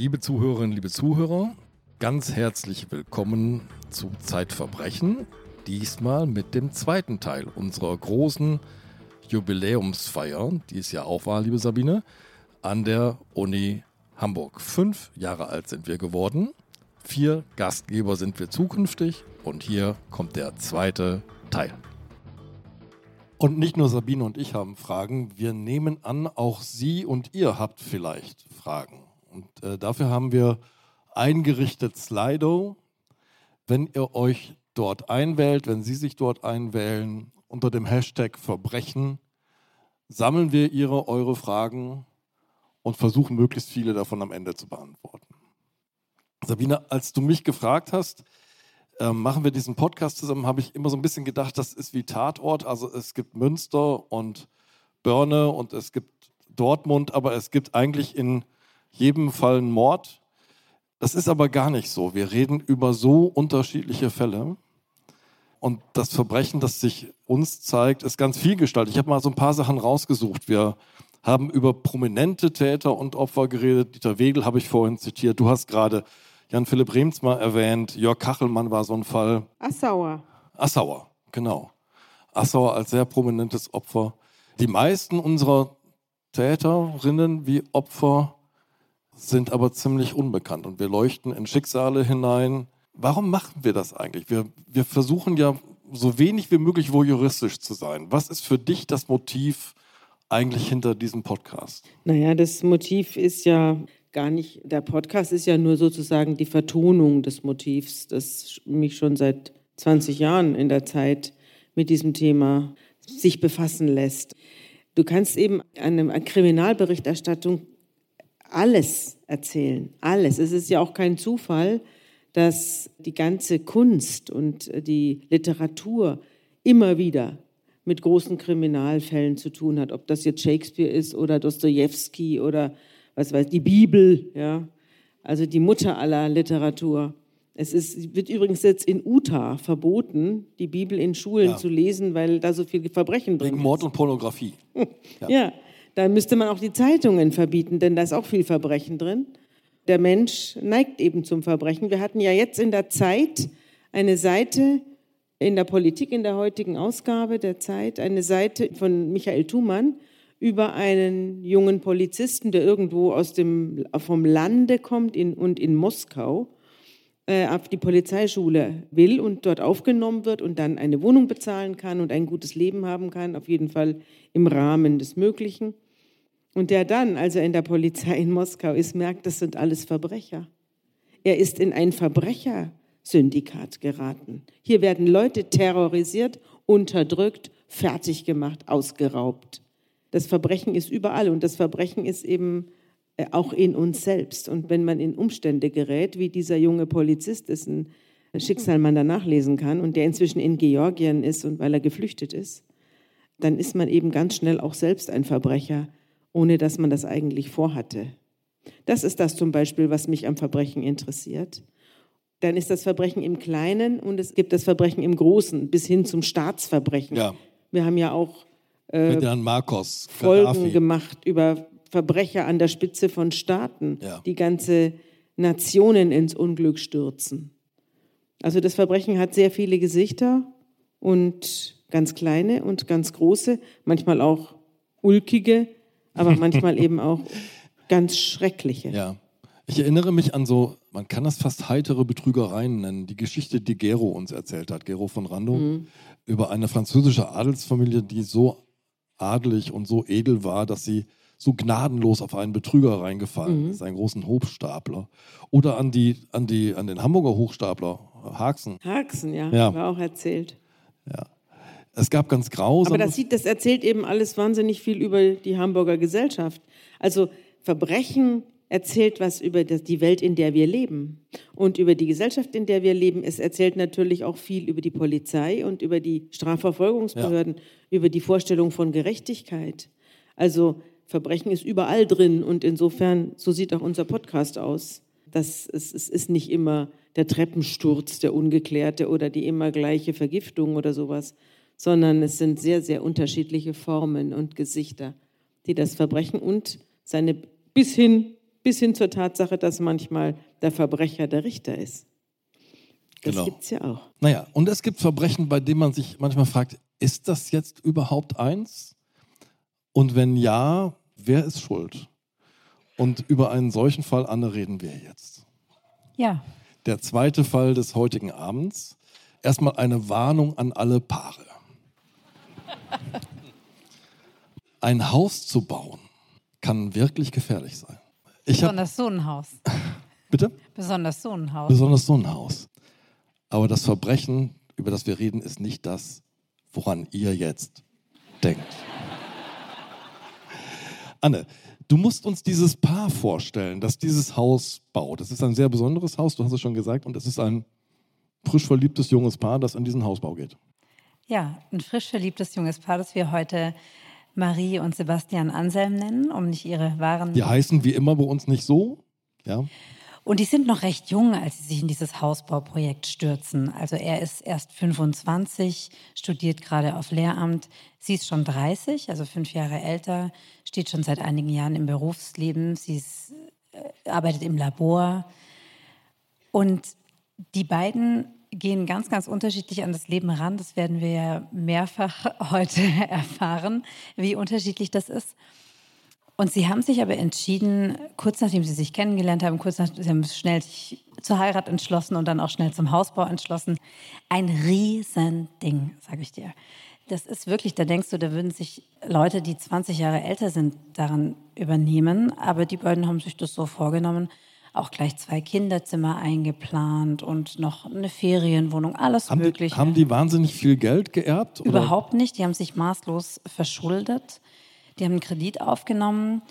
Liebe Zuhörerinnen, liebe Zuhörer, ganz herzlich willkommen zu Zeitverbrechen. Diesmal mit dem zweiten Teil unserer großen Jubiläumsfeier, die es ja auch war, liebe Sabine, an der Uni Hamburg. Fünf Jahre alt sind wir geworden. Vier Gastgeber sind wir zukünftig und hier kommt der zweite Teil. Und nicht nur Sabine und ich haben Fragen, wir nehmen an, auch Sie und ihr habt vielleicht Fragen. Und äh, dafür haben wir eingerichtet Slido. Wenn ihr euch dort einwählt, wenn Sie sich dort einwählen, unter dem Hashtag Verbrechen, sammeln wir Ihre, eure Fragen und versuchen möglichst viele davon am Ende zu beantworten. Sabine, als du mich gefragt hast, äh, machen wir diesen Podcast zusammen, habe ich immer so ein bisschen gedacht, das ist wie Tatort. Also es gibt Münster und Börne und es gibt Dortmund, aber es gibt eigentlich in jedem Fall einen Mord. Das ist aber gar nicht so. Wir reden über so unterschiedliche Fälle. Und das Verbrechen, das sich uns zeigt, ist ganz vielgestaltig. Ich habe mal so ein paar Sachen rausgesucht. Wir haben über prominente Täter und Opfer geredet. Dieter Wegel habe ich vorhin zitiert. Du hast gerade Jan-Philipp Rehms mal erwähnt. Jörg Kachelmann war so ein Fall. Assauer. Assauer, genau. Assauer als sehr prominentes Opfer. Die meisten unserer Täterinnen wie Opfer sind aber ziemlich unbekannt und wir leuchten in Schicksale hinein. Warum machen wir das eigentlich? Wir, wir versuchen ja so wenig wie möglich juristisch zu sein. Was ist für dich das Motiv eigentlich hinter diesem Podcast? Naja, das Motiv ist ja gar nicht, der Podcast ist ja nur sozusagen die Vertonung des Motivs, das mich schon seit 20 Jahren in der Zeit mit diesem Thema sich befassen lässt. Du kannst eben an einer Kriminalberichterstattung alles erzählen, alles. Es ist ja auch kein Zufall, dass die ganze Kunst und die Literatur immer wieder mit großen Kriminalfällen zu tun hat, ob das jetzt Shakespeare ist oder Dostoevsky oder was weiß die Bibel, ja, also die Mutter aller Literatur. Es ist, wird übrigens jetzt in Utah verboten, die Bibel in Schulen ja. zu lesen, weil da so viel Verbrechen drin Wegen Mord und Pornografie. ja. ja, da müsste man auch die Zeitungen verbieten, denn da ist auch viel Verbrechen drin. Der Mensch neigt eben zum Verbrechen. Wir hatten ja jetzt in der Zeit eine Seite in der Politik, in der heutigen Ausgabe der Zeit, eine Seite von Michael Thumann, über einen jungen Polizisten, der irgendwo aus dem, vom Lande kommt in, und in Moskau äh, auf die Polizeischule will und dort aufgenommen wird und dann eine Wohnung bezahlen kann und ein gutes Leben haben kann, auf jeden Fall im Rahmen des Möglichen. Und der dann, als er in der Polizei in Moskau ist, merkt, das sind alles Verbrecher. Er ist in ein Verbrechersyndikat geraten. Hier werden Leute terrorisiert, unterdrückt, fertig gemacht, ausgeraubt. Das Verbrechen ist überall und das Verbrechen ist eben äh, auch in uns selbst. Und wenn man in Umstände gerät, wie dieser junge Polizist, dessen Schicksal man da nachlesen kann und der inzwischen in Georgien ist und weil er geflüchtet ist, dann ist man eben ganz schnell auch selbst ein Verbrecher, ohne dass man das eigentlich vorhatte. Das ist das zum Beispiel, was mich am Verbrechen interessiert. Dann ist das Verbrechen im Kleinen und es gibt das Verbrechen im Großen bis hin zum Staatsverbrechen. Ja. Wir haben ja auch äh, Marcos, Folgen gemacht über Verbrecher an der Spitze von Staaten, ja. die ganze Nationen ins Unglück stürzen. Also das Verbrechen hat sehr viele Gesichter und ganz kleine und ganz große, manchmal auch ulkige, aber manchmal eben auch ganz schreckliche. Ja. Ich erinnere mich an so, man kann das fast heitere Betrügereien nennen, die Geschichte, die Gero uns erzählt hat, Gero von Rando, mhm. über eine französische Adelsfamilie, die so adelig und so edel war, dass sie so gnadenlos auf einen Betrüger reingefallen mhm. ist, einen großen Hochstapler. Oder an, die, an, die, an den Hamburger Hochstapler, Haxen. Haxen, ja, ja. war auch erzählt. Ja. Es gab ganz grausam. Aber das, sieht, das erzählt eben alles wahnsinnig viel über die Hamburger Gesellschaft. Also Verbrechen erzählt was über die Welt, in der wir leben und über die Gesellschaft, in der wir leben. Es erzählt natürlich auch viel über die Polizei und über die Strafverfolgungsbehörden, ja. über die Vorstellung von Gerechtigkeit. Also Verbrechen ist überall drin und insofern, so sieht auch unser Podcast aus. Das, es, es ist nicht immer der Treppensturz, der Ungeklärte oder die immer gleiche Vergiftung oder sowas, sondern es sind sehr, sehr unterschiedliche Formen und Gesichter, die das Verbrechen und seine bis hin bis hin zur Tatsache, dass manchmal der Verbrecher der Richter ist. Das Genau. gibt es ja auch. Naja, und es gibt Verbrechen, bei denen man sich manchmal fragt, ist das jetzt überhaupt eins? Und wenn ja, wer ist schuld? Und über einen solchen Fall, Anne, reden wir jetzt. Ja, Der zweite Fall des heutigen Abends. Erstmal eine Warnung an alle Paare. Ein Haus zu bauen kann wirklich gefährlich sein. Ich besonders so ein Haus. bitte? Besonders so ein Haus. Besonders so ein Haus. Aber das Verbrechen, über das wir reden, ist nicht das, woran ihr jetzt denkt. Anne, du musst uns dieses Paar vorstellen, das dieses Haus baut. Es ist ein sehr besonderes Haus, du hast es schon gesagt, und es ist ein frisch verliebtes junges Paar, das an diesen Hausbau geht. Ja, ein frisch verliebtes junges Paar, das wir heute Marie und Sebastian Anselm nennen, um nicht ihre wahren. Die heißen wie immer bei uns nicht so. Ja, Und die sind noch recht jung, als sie sich in dieses Hausbauprojekt stürzen. Also er ist erst 25, studiert gerade auf Lehramt. Sie ist schon 30, also fünf Jahre älter, steht schon seit einigen Jahren im Berufsleben. Sie ist, äh, arbeitet im Labor. Und die beiden gehen ganz, ganz unterschiedlich an das Leben ran. Das werden wir ja mehrfach heute erfahren, wie unterschiedlich das ist. Und sie haben sich aber entschieden, kurz nachdem sie sich kennengelernt haben, kurz nach, sie haben schnell zur Heirat entschlossen und dann auch schnell zum Hausbau entschlossen. Ein Riesending, sage ich dir. Das ist wirklich, da denkst du, da würden sich Leute, die 20 Jahre älter sind, daran übernehmen. Aber die beiden haben sich das so vorgenommen. Auch gleich zwei Kinderzimmer eingeplant und noch eine Ferienwohnung, alles haben, die, Mögliche. haben die wahnsinnig viel Geld geerbt? oder? Überhaupt nicht. Die haben sich maßlos verschuldet. Die haben einen Kredit aufgenommen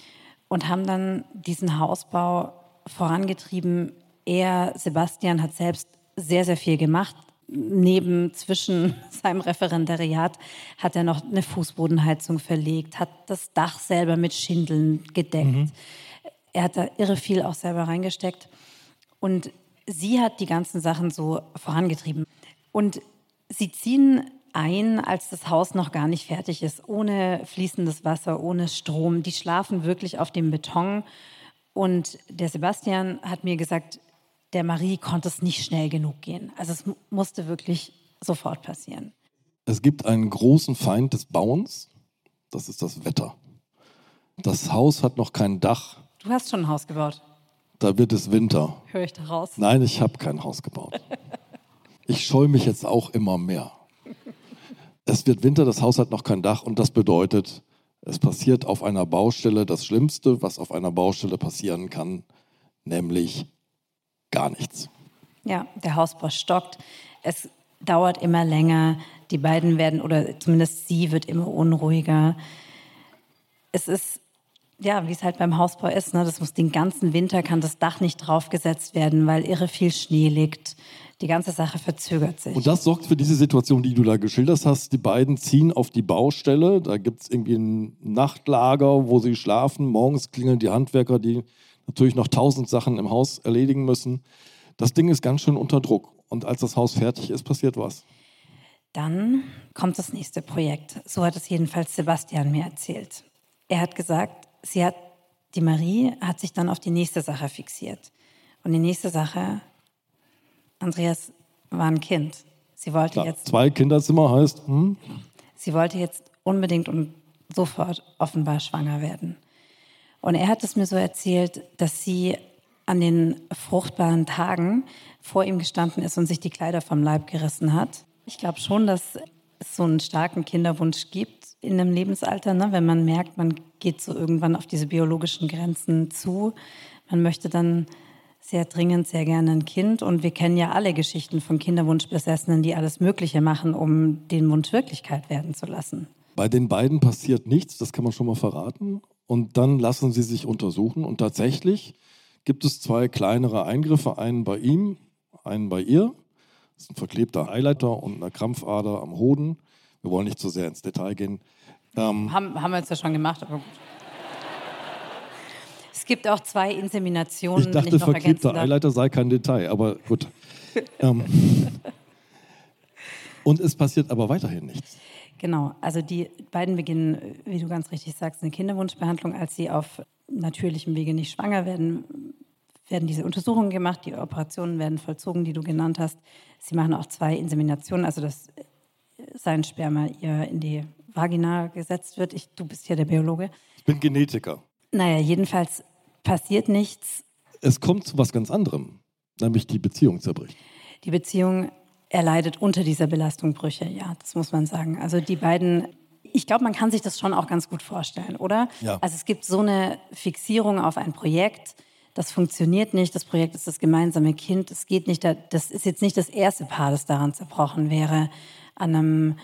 und haben dann diesen Hausbau vorangetrieben. Er, Sebastian, hat selbst sehr, sehr viel gemacht. Neben, zwischen seinem Referendariat hat er noch eine Fußbodenheizung verlegt, hat das Dach selber mit Schindeln gedeckt. Er hat da irre viel auch selber reingesteckt. Und sie hat die ganzen Sachen so vorangetrieben. Und sie ziehen ein, als das Haus noch gar nicht fertig ist, ohne fließendes Wasser, ohne Strom. Die schlafen wirklich auf dem Beton. Und der Sebastian hat mir gesagt, der Marie konnte es nicht schnell genug gehen. Also es mu- musste wirklich sofort passieren. Es gibt einen großen Feind des Bauens, das ist das Wetter. Das Haus hat noch kein Dach, Du hast schon ein Haus gebaut, da wird es Winter. höre ich daraus. Nein, ich habe kein Haus gebaut. Ich scheue mich jetzt auch immer mehr. Es wird Winter, das Haus hat noch kein Dach und das bedeutet, es passiert auf einer Baustelle das Schlimmste, was auf einer Baustelle passieren kann, nämlich gar nichts. Ja, der Hausbau stockt. Es dauert immer länger. Die beiden werden, oder zumindest sie wird immer unruhiger. Es ist, ja, wie es halt beim Hausbau ist. Ne? Das muss den ganzen Winter, kann das Dach nicht draufgesetzt werden, weil irre viel Schnee liegt. Die ganze Sache verzögert sich. Und das sorgt für diese Situation, die du da geschildert hast. Die beiden ziehen auf die Baustelle. Da gibt es irgendwie ein Nachtlager, wo sie schlafen. Morgens klingeln die Handwerker, die natürlich noch tausend Sachen im Haus erledigen müssen. Das Ding ist ganz schön unter Druck. Und als das Haus fertig ist, passiert was. Dann kommt das nächste Projekt. So hat es jedenfalls Sebastian mir erzählt. Er hat gesagt, sie hat, die Marie hat sich dann auf die nächste Sache fixiert. Und die nächste Sache, Andreas, war ein Kind. Sie wollte Klar, jetzt, zwei Kinderzimmer heißt, hm, sie wollte jetzt unbedingt und sofort offenbar schwanger werden. Und er hat es mir so erzählt, dass sie an den fruchtbaren Tagen vor ihm gestanden ist und sich die Kleider vom Leib gerissen hat. Ich glaube schon, dass es so einen starken Kinderwunsch gibt in einem Lebensalter, ne? wenn man merkt, man geht so irgendwann auf diese biologischen Grenzen zu. Man möchte dann sehr dringend, sehr gerne ein Kind. Und wir kennen ja alle Geschichten von Kinderwunschbesessenen, die alles Mögliche machen, um den Wunsch Wirklichkeit werden zu lassen. bei den beiden passiert nichts, das kann man schon mal verraten. Und dann lassen sie sich untersuchen. Und tatsächlich gibt es zwei kleinere Eingriffe, einen bei ihm, einen bei ihr. Das ist ein verklebter Highlighter und eine Krampfader am Hoden. Wir wollen nicht zu sehr ins Detail gehen. Ähm, Haben, haben wir jetzt ja schon gemacht, aber gut. Es gibt auch zwei Inseminationen. ich dachte, ergänzen verklebter. Highlighter sei kein Detail, aber gut. ähm, und es passiert aber weiterhin nichts. Genau, also die beiden beginnen, wie du ganz richtig sagst, eine Kinderwunschbehandlung, als sie auf natürlichem Wege nicht schwanger werden, werden diese Untersuchungen gemacht, die Operationen werden vollzogen, die du genannt hast. Sie machen auch zwei Inseminationen, also dass sein Sperma ihr in die Vagina gesetzt wird. Ich, du bist ja der Biologe. Ich bin Genetiker. Naja, jedenfalls passiert nichts. Es kommt zu was ganz anderem, nämlich die Beziehung zerbricht. Die Beziehung erleidet unter dieser Belastung Brüche, ja, das muss man sagen. Also die beiden, ich glaube, man kann sich das schon auch ganz gut vorstellen, oder? Ja. Also es gibt so eine Fixierung auf ein Projekt, das funktioniert nicht, das Projekt ist das gemeinsame Kind, es geht nicht, das ist jetzt nicht das erste Paar, das daran zerbrochen wäre, an einem,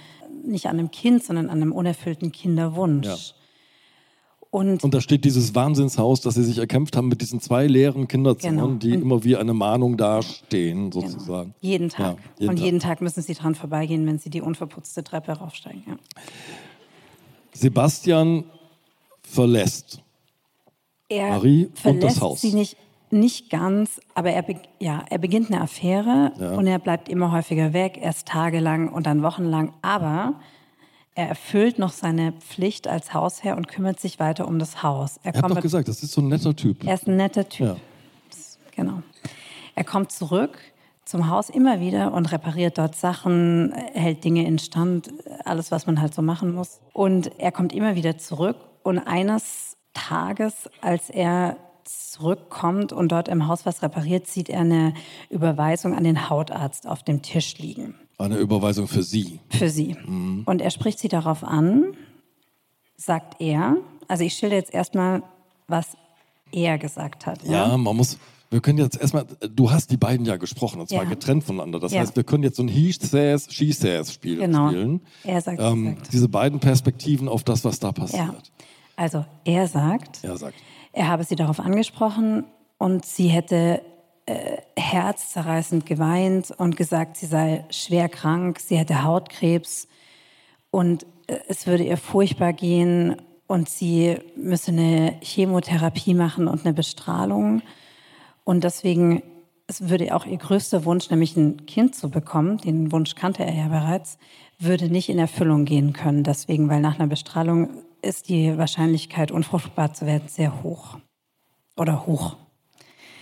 nicht an einem Kind, sondern an einem unerfüllten Kinderwunsch. Ja. Und, Und da steht dieses Wahnsinnshaus, das sie sich erkämpft haben mit diesen zwei leeren Kinderzimmern, Genau. die Und- immer wie eine Mahnung dastehen, sozusagen. jeden Tag. Ja, jeden Und Tag. jeden Tag müssen sie dran vorbeigehen, wenn sie die unverputzte Treppe raufsteigen. Ja. Sebastian verlässt. Er Marie und verlässt das Haus. sie nicht, nicht ganz, aber er, ja, er beginnt eine Affäre Ja. und er bleibt immer häufiger weg, erst tagelang und dann wochenlang. Aber er erfüllt noch seine Pflicht als Hausherr und kümmert sich weiter um das Haus. Er Er hat doch gesagt, das ist so ein netter Typ. Er ist ein netter Typ. Ja. Genau. Er kommt zurück zum Haus immer wieder und repariert dort Sachen, hält Dinge instand, alles, was man halt so machen muss. Und er kommt immer wieder zurück und eines Tages, als er zurückkommt und dort im Haus was repariert, sieht er eine Überweisung an den Hautarzt auf dem Tisch liegen Eine Überweisung für Sie. für sie. Und er spricht sie darauf an, sagt er, also ich schilder jetzt erstmal, was er gesagt hat. Ja, man muss. Wir können jetzt erstmal, du hast die beiden ja gesprochen, und zwar Ja. getrennt voneinander. Das Ja. heißt, wir können jetzt so ein He says, she says Spiel Genau. spielen. Er sagt, Ähm, sagt. diese beiden Perspektiven auf das, was da Ja. passiert. Also er sagt, Er sagt. Er habe sie darauf angesprochen und sie hätte äh, herzzerreißend geweint und gesagt, sie sei schwer krank, sie hätte Hautkrebs und äh, es würde ihr furchtbar gehen und sie müsse eine Chemotherapie machen und eine Bestrahlung. Und deswegen es würde auch ihr größter Wunsch, nämlich ein Kind zu bekommen, den Wunsch kannte er ja bereits, würde nicht in Erfüllung gehen können. Deswegen, weil nach einer Bestrahlung ist die Wahrscheinlichkeit, unfruchtbar zu werden, sehr hoch. Oder hoch.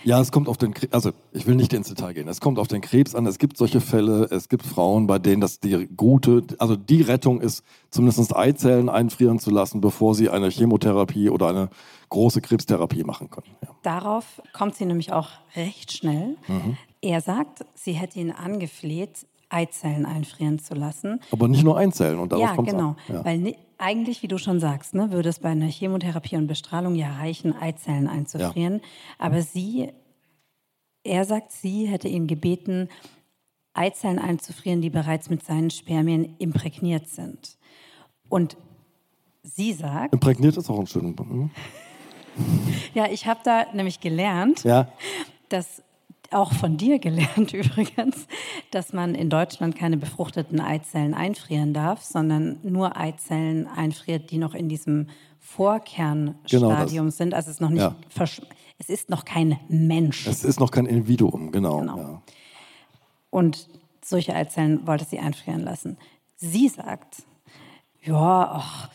Ja, es kommt auf den Krebs, also ich will nicht ins Detail gehen. Es kommt auf den Krebs an. Es gibt solche Fälle, es gibt Frauen, bei denen das die gute, also die Rettung ist, zumindest Eizellen einfrieren zu lassen, bevor sie eine Chemotherapie oder eine große Krebstherapie machen können. Ja. Darauf kommt sie nämlich auch recht schnell. Er sagt, sie hätte ihn angefleht, Eizellen einfrieren zu lassen. Aber nicht nur Einzellen und darauf ja, kommt genau. Ja. Weil ni- eigentlich, wie du schon sagst, ne, würde es bei einer Chemotherapie und Bestrahlung ja reichen, Eizellen einzufrieren. Aber sie, er sagt, sie hätte ihn gebeten, Eizellen einzufrieren, die bereits mit seinen Spermien imprägniert sind. Und sie sagt, Imprägniert ist auch ein schöner. hm? ja, ich habe da nämlich gelernt, Ja. dass auch von dir gelernt übrigens, dass man in Deutschland keine befruchteten Eizellen einfrieren darf, sondern nur Eizellen einfriert, die noch in diesem Vorkernstadium sind. Also es ist noch nicht, Ja. es ist noch kein Mensch. Es ist noch kein Individuum, genau. Genau. Ja. Und solche Eizellen wollte sie einfrieren lassen. Sie sagt, ja, ach,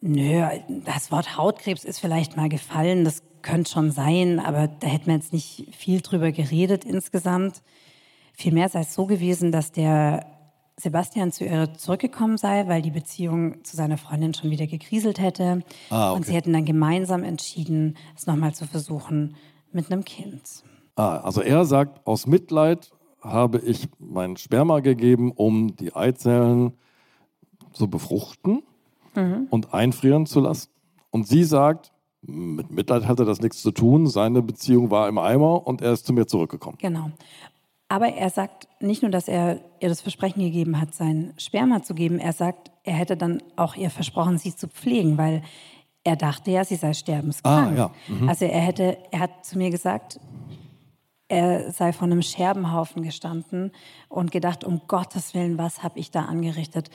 nö, das Wort Hautkrebs ist vielleicht mal gefallen, das könnte schon sein, aber da hätten wir jetzt nicht viel drüber geredet insgesamt. Vielmehr sei es so gewesen, dass der Sebastian zu ihr zurückgekommen sei, weil die Beziehung zu seiner Freundin schon wieder gekriselt hätte. Ah, okay. Und sie hätten dann gemeinsam entschieden, es nochmal zu versuchen mit einem Kind. Ah, also er sagt, aus Mitleid habe ich mein Sperma gegeben, um die Eizellen zu befruchten Mhm. und einfrieren zu lassen. Und sie sagt, mit Mitleid hatte das nichts zu tun, seine Beziehung war im Eimer und er ist zu mir zurückgekommen. Genau. Aber er sagt nicht nur, dass er ihr das Versprechen gegeben hat, sein Sperma zu geben, er sagt, er hätte dann auch ihr versprochen, sie zu pflegen, weil er dachte ja, sie sei sterbenskrank. Ah, ja. Also er hätte, er hat zu mir gesagt, er sei vor einem Scherbenhaufen gestanden und gedacht, um Gottes Willen, was habe ich da angerichtet?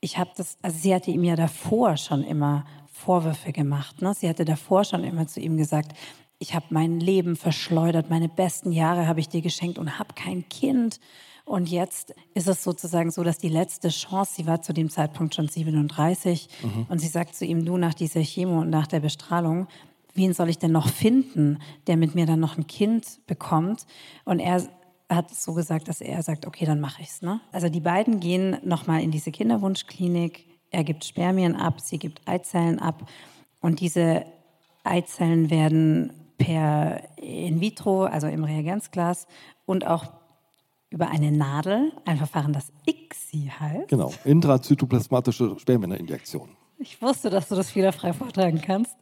Ich habe das, also sie hatte ihm ja davor schon immer Vorwürfe gemacht. Ne? Sie hatte davor schon immer zu ihm gesagt, ich habe mein Leben verschleudert, meine besten Jahre habe ich dir geschenkt und habe kein Kind. Und jetzt ist es sozusagen so, dass die letzte Chance, sie war zu dem Zeitpunkt schon 37 und sie sagt zu ihm, du nach dieser Chemo und nach der Bestrahlung wen soll ich denn noch finden, der mit mir dann noch ein Kind bekommt? Und er hat so gesagt, dass er sagt, okay, dann mache ich's. Ne? Also die beiden gehen nochmal in diese Kinderwunschklinik. Er gibt Spermien ab, sie gibt Eizellen ab. Und diese Eizellen werden per in vitro, also im Reagenzglas und auch über eine Nadel, ein Verfahren, das ICSI heißt. Genau, intrazytoplasmatische Spermieninjektion. Ich wusste, dass du das fehlerfrei vortragen kannst.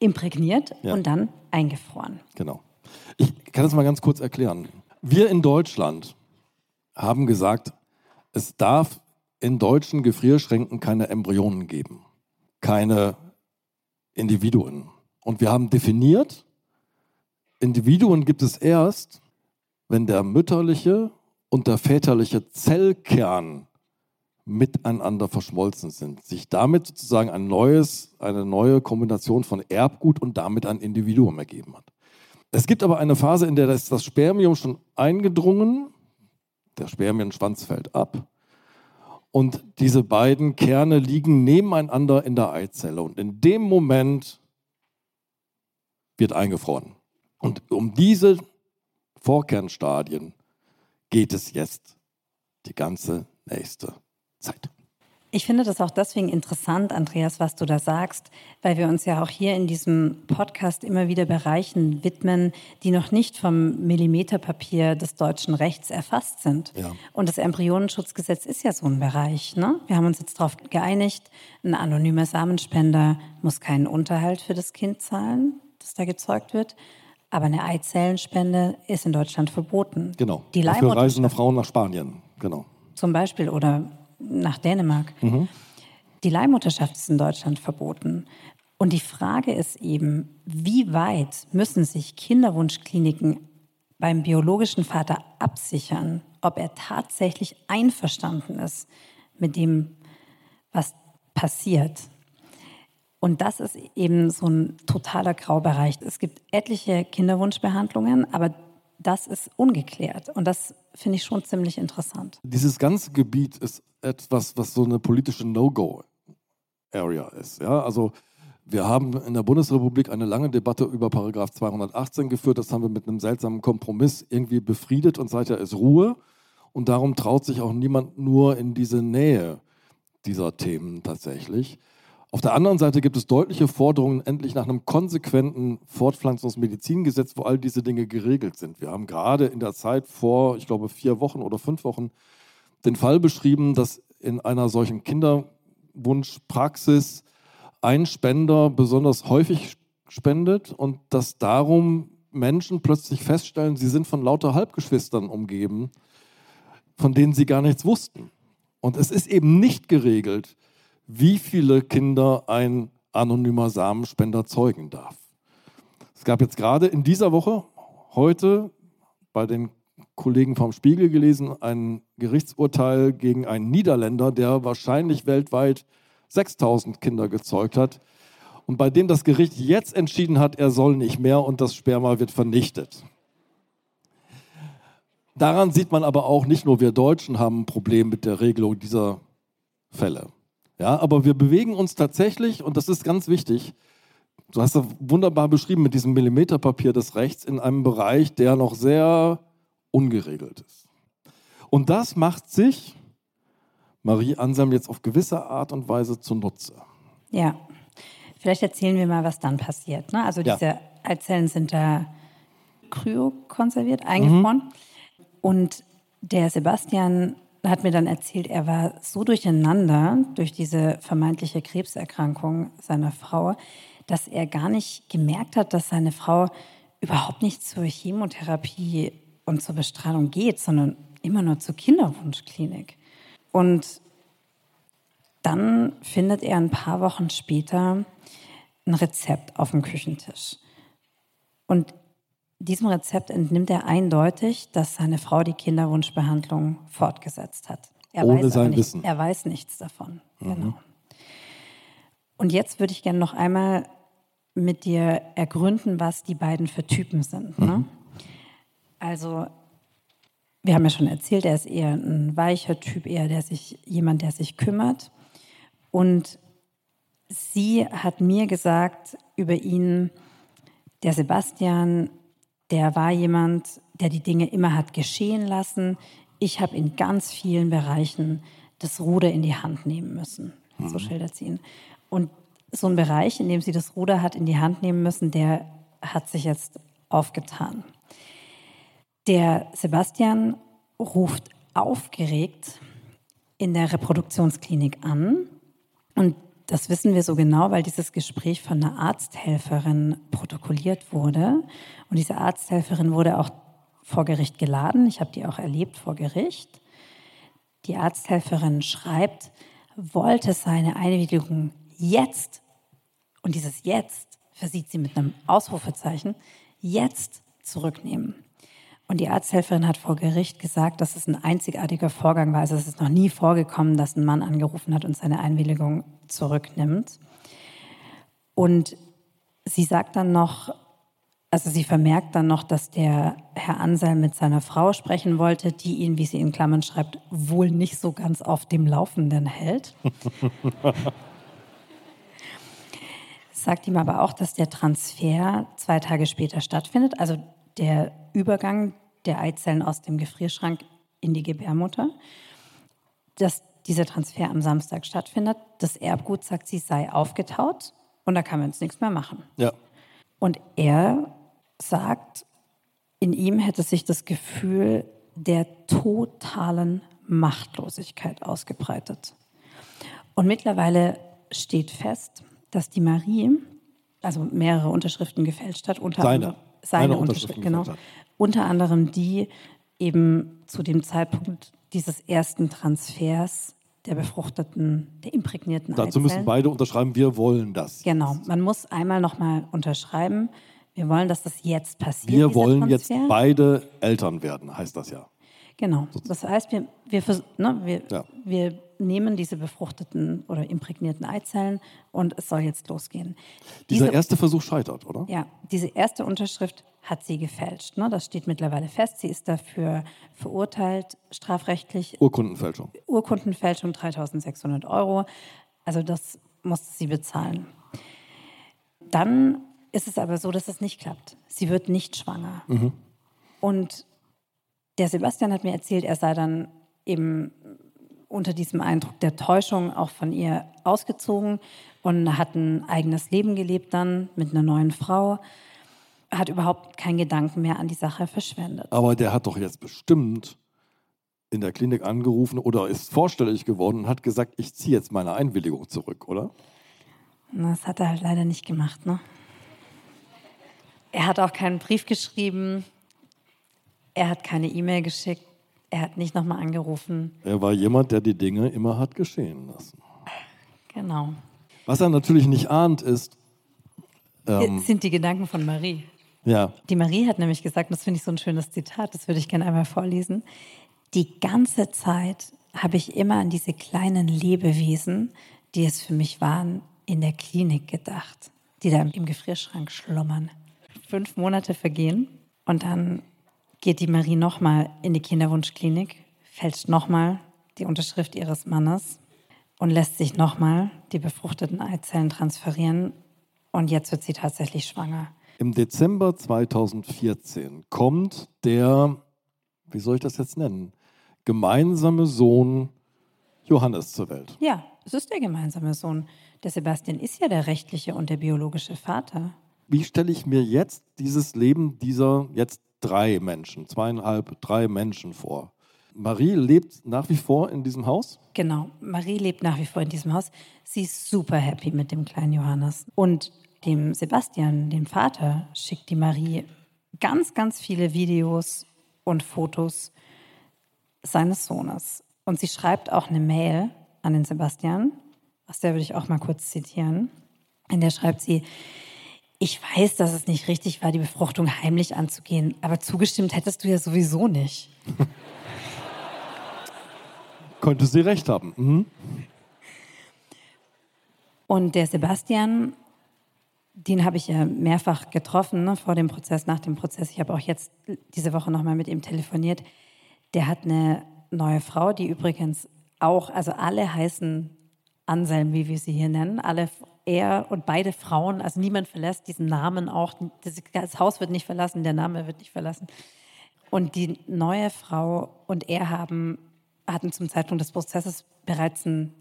Imprägniert ja. und dann eingefroren. Genau. Ich kann das mal ganz kurz erklären. Wir in Deutschland haben gesagt, es darf in deutschen Gefrierschränken keine Embryonen geben, keine Individuen. Und wir haben definiert, Individuen gibt es erst, wenn der mütterliche und der väterliche Zellkern miteinander verschmolzen sind, sich damit sozusagen ein neues, eine neue Kombination von Erbgut und damit ein Individuum ergeben hat. Es gibt aber eine Phase, in der ist das Spermium schon eingedrungen, der Spermienschwanz fällt ab und diese beiden Kerne liegen nebeneinander in der Eizelle und in dem Moment wird eingefroren. Und um diese Vorkernstadien geht es jetzt die ganze nächste Zeit. Ich finde das auch deswegen interessant, Andreas, was du da sagst, weil wir uns ja auch hier in diesem Podcast immer wieder Bereichen widmen, die noch nicht vom Millimeterpapier des deutschen Rechts erfasst sind. Ja. Und das Embryonenschutzgesetz ist ja so ein Bereich. Ne? Wir haben uns jetzt darauf geeinigt, ein anonymer Samenspender muss keinen Unterhalt für das Kind zahlen, das da gezeugt wird. Aber eine Eizellenspende ist in Deutschland verboten. Genau. Die Für reisende Frauen nach Spanien, genau. Zum Beispiel oder nach Dänemark. Mhm. Die Leihmutterschaft ist in Deutschland verboten. Und die Frage ist eben, wie weit müssen sich Kinderwunschkliniken beim biologischen Vater absichern, ob er tatsächlich einverstanden ist mit dem, was passiert. Und das ist eben so ein totaler Graubereich. Es gibt etliche Kinderwunschbehandlungen, aber das ist ungeklärt. Und das finde ich schon ziemlich interessant. Dieses ganze Gebiet ist etwas, was so eine politische No-Go-Area ist. Ja? Also wir haben in der Bundesrepublik eine lange Debatte über Paragraph 218 geführt. Das haben wir mit einem seltsamen Kompromiss irgendwie befriedet und seither ist Ruhe. Und darum traut sich auch niemand nur in diese Nähe dieser Themen tatsächlich. Auf der anderen Seite gibt es deutliche Forderungen endlich nach einem konsequenten Fortpflanzungsmedizingesetz, wo all diese Dinge geregelt sind. Wir haben gerade in der Zeit vor, ich glaube, vier Wochen oder fünf Wochen den Fall beschrieben, dass in einer solchen Kinderwunschpraxis ein Spender besonders häufig spendet und dass darum Menschen plötzlich feststellen, sie sind von lauter Halbgeschwistern umgeben, von denen sie gar nichts wussten. Und es ist eben nicht geregelt, wie viele Kinder ein anonymer Samenspender zeugen darf. Es gab jetzt gerade in dieser Woche, heute bei den Kollegen vom Spiegel gelesen, ein Gerichtsurteil gegen einen Niederländer, der wahrscheinlich weltweit 6000 Kinder gezeugt hat und bei dem das Gericht jetzt entschieden hat, er soll nicht mehr und das Sperma wird vernichtet. Daran sieht man aber auch, nicht nur wir Deutschen haben ein Problem mit der Regelung dieser Fälle. Ja, aber wir bewegen uns tatsächlich, und das ist ganz wichtig, du hast das wunderbar beschrieben mit diesem Millimeterpapier des Rechts, in einem Bereich, der noch sehr ungeregelt ist. Und das macht sich Marie Anselm jetzt auf gewisse Art und Weise zunutze. Ja, vielleicht erzählen wir mal, was dann passiert. Ne? Also diese ja. Eizellen sind da kryokonserviert, eingefroren. Mhm. Und der Sebastian hat mir dann erzählt, er war so durcheinander durch diese vermeintliche Krebserkrankung seiner Frau, dass er gar nicht gemerkt hat, dass seine Frau überhaupt nicht zur Chemotherapie und zur Bestrahlung geht, sondern immer nur zur Kinderwunschklinik. Und dann findet er ein paar Wochen später ein Rezept auf dem Küchentisch. Und diesem Rezept entnimmt er eindeutig, dass seine Frau die Kinderwunschbehandlung fortgesetzt hat. Er Ohne sein nicht, Wissen. Er weiß nichts davon. Mhm. Genau. Und jetzt würde ich gerne noch einmal mit dir ergründen, was die beiden für Typen sind. Ne? Mhm. Also, wir haben ja schon erzählt, er ist eher ein weicher Typ, eher der sich, jemand, der sich kümmert. Und sie hat mir gesagt über ihn, der Sebastian, der war jemand, der die Dinge immer hat geschehen lassen. Ich habe in ganz vielen Bereichen das Ruder in die Hand nehmen müssen. So schildert sie ihn. Und so ein Bereich, in dem sie das Ruder hat in die Hand nehmen müssen, der hat sich jetzt aufgetan. Der Sebastian ruft aufgeregt in der Reproduktionsklinik an und das wissen wir so genau, weil dieses Gespräch von einer Arzthelferin protokolliert wurde. Und diese Arzthelferin wurde auch vor Gericht geladen. Ich habe die auch erlebt vor Gericht. Die Arzthelferin schreibt, wollte seine Einwilligung jetzt, und dieses jetzt versieht sie mit einem Ausrufezeichen, jetzt zurücknehmen. Und die Arzthelferin hat vor Gericht gesagt, dass es ein einzigartiger Vorgang war. Also es ist noch nie vorgekommen, dass ein Mann angerufen hat und seine Einwilligung zurücknimmt. Und sie sagt dann noch, also sie vermerkt dann noch, dass der Herr Anselm mit seiner Frau sprechen wollte, die ihn, wie sie in Klammern schreibt, wohl nicht so ganz auf dem Laufenden hält. sagt ihm aber auch, dass der Transfer zwei Tage später stattfindet, also der Übergang der Eizellen aus dem Gefrierschrank in die Gebärmutter, dass dieser Transfer am Samstag stattfindet. Das Erbgut, sagt sie, sei aufgetaut und da kann man jetzt nichts mehr machen. Ja. Und er sagt, in ihm hätte sich das Gefühl der totalen Machtlosigkeit ausgebreitet. Und mittlerweile steht fest, dass die Marie, also mehrere Unterschriften gefälscht hat, unter Seine. anderem seine Unterschrift, genau, unter anderem die eben zu dem Zeitpunkt dieses ersten Transfers der befruchteten, der imprägnierten Dazu müssen Eizellen. beide unterschreiben, wir wollen das. Genau, man muss einmal nochmal unterschreiben. Wir wollen, dass das jetzt passiert. Wir wollen jetzt Transfer. beide Eltern werden, heißt das ja. Genau. Das heißt, wir, wir, ne, wir, Ja. wir nehmen diese befruchteten oder imprägnierten Eizellen und es soll jetzt losgehen. Dieser Diese- erste Versuch scheitert, oder? ja, diese erste Unterschrift hat sie gefälscht. Ne? Das steht mittlerweile fest. Sie ist dafür verurteilt, strafrechtlich. Urkundenfälschung. Urkundenfälschung 3600 Euro. Also das musste sie bezahlen. Dann ist es aber so, dass es nicht klappt. Sie wird nicht schwanger. Und der Sebastian hat mir erzählt, er sei dann eben unter diesem Eindruck der Täuschung auch von ihr ausgezogen und hat ein eigenes Leben gelebt dann mit einer neuen Frau, hat überhaupt keinen Gedanken mehr an die Sache verschwendet. Aber der hat doch jetzt bestimmt in der Klinik angerufen oder ist vorstellig geworden und hat gesagt, ich ziehe jetzt meine Einwilligung zurück, oder? Das hat er halt leider nicht gemacht, ne? Er hat auch keinen Brief geschrieben, er hat keine E-Mail geschickt, er hat nicht nochmal angerufen. Er war jemand, der die Dinge immer hat geschehen lassen. Genau. Was er natürlich nicht ahnt, ist, Ähm. Jetzt sind die Gedanken von Marie. ja, Die Marie hat nämlich gesagt, und das finde ich so ein schönes Zitat, das würde ich gerne einmal vorlesen. Die ganze Zeit habe ich immer an diese kleinen Lebewesen, die es für mich waren, in der Klinik gedacht, die da im Gefrierschrank schlummern. Fünf Monate vergehen und dann geht die Marie nochmal in die Kinderwunschklinik, fälscht nochmal die Unterschrift ihres Mannes und lässt sich nochmal die befruchteten Eizellen transferieren. Und jetzt wird sie tatsächlich schwanger. im Dezember 2014 kommt der, wie soll ich das jetzt nennen, gemeinsame Sohn Johannes zur Welt. Ja, es ist der gemeinsame Sohn. Der Sebastian ist ja der rechtliche und der biologische Vater. Wie stelle ich mir jetzt dieses Leben dieser jetzt drei Menschen, zweieinhalb, drei Menschen vor? Marie lebt nach wie vor in diesem Haus. Genau, Marie lebt nach wie vor in diesem Haus. Sie ist super happy mit dem kleinen Johannes. Und dem Sebastian, dem Vater, schickt die Marie ganz, ganz viele Videos und Fotos seines Sohnes. Und sie schreibt auch eine Mail an den Sebastian, aus der würde ich auch mal kurz zitieren. In der schreibt sie, ich weiß, dass es nicht richtig war, die Befruchtung heimlich anzugehen, aber zugestimmt hättest du ja sowieso nicht. Könnte sie recht haben. Mhm. Und der Sebastian, den habe ich ja mehrfach getroffen, ne, vor dem Prozess, nach dem Prozess. Ich habe auch jetzt diese Woche nochmal mit ihm telefoniert. Der hat eine neue Frau, die übrigens auch, also alle heißen Anselm, wie wir sie hier nennen. Alle er und beide Frauen, also niemand verlässt diesen Namen auch, das Haus wird nicht verlassen, der Name wird nicht verlassen. Und die neue Frau und er haben, hatten zum Zeitpunkt des Prozesses bereits ein